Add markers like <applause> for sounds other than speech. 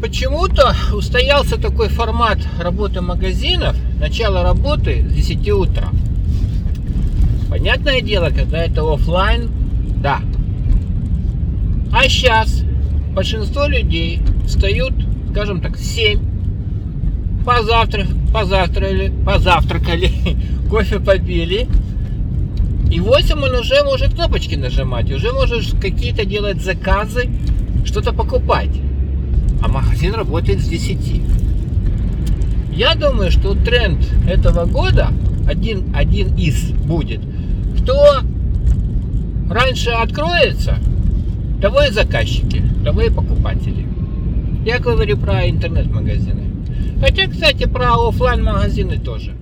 Почему-то устоялся такой формат работы магазинов. Начало работы с 10 утра. Понятное дело, когда это офлайн, да. А сейчас большинство людей встают, скажем так, в 7, позавтра, позавтракали, позавтракали, <laughs> кофе попили. И в 8 он уже может кнопочки нажимать, уже можешь какие-то делать заказы, что-то покупать. Магазин работает с 10. Я думаю, что тренд этого года один, один из будет. Кто раньше откроется, того и заказчики, того и покупатели. Я говорю про интернет-магазины. Хотя, кстати, про офлайн магазины тоже.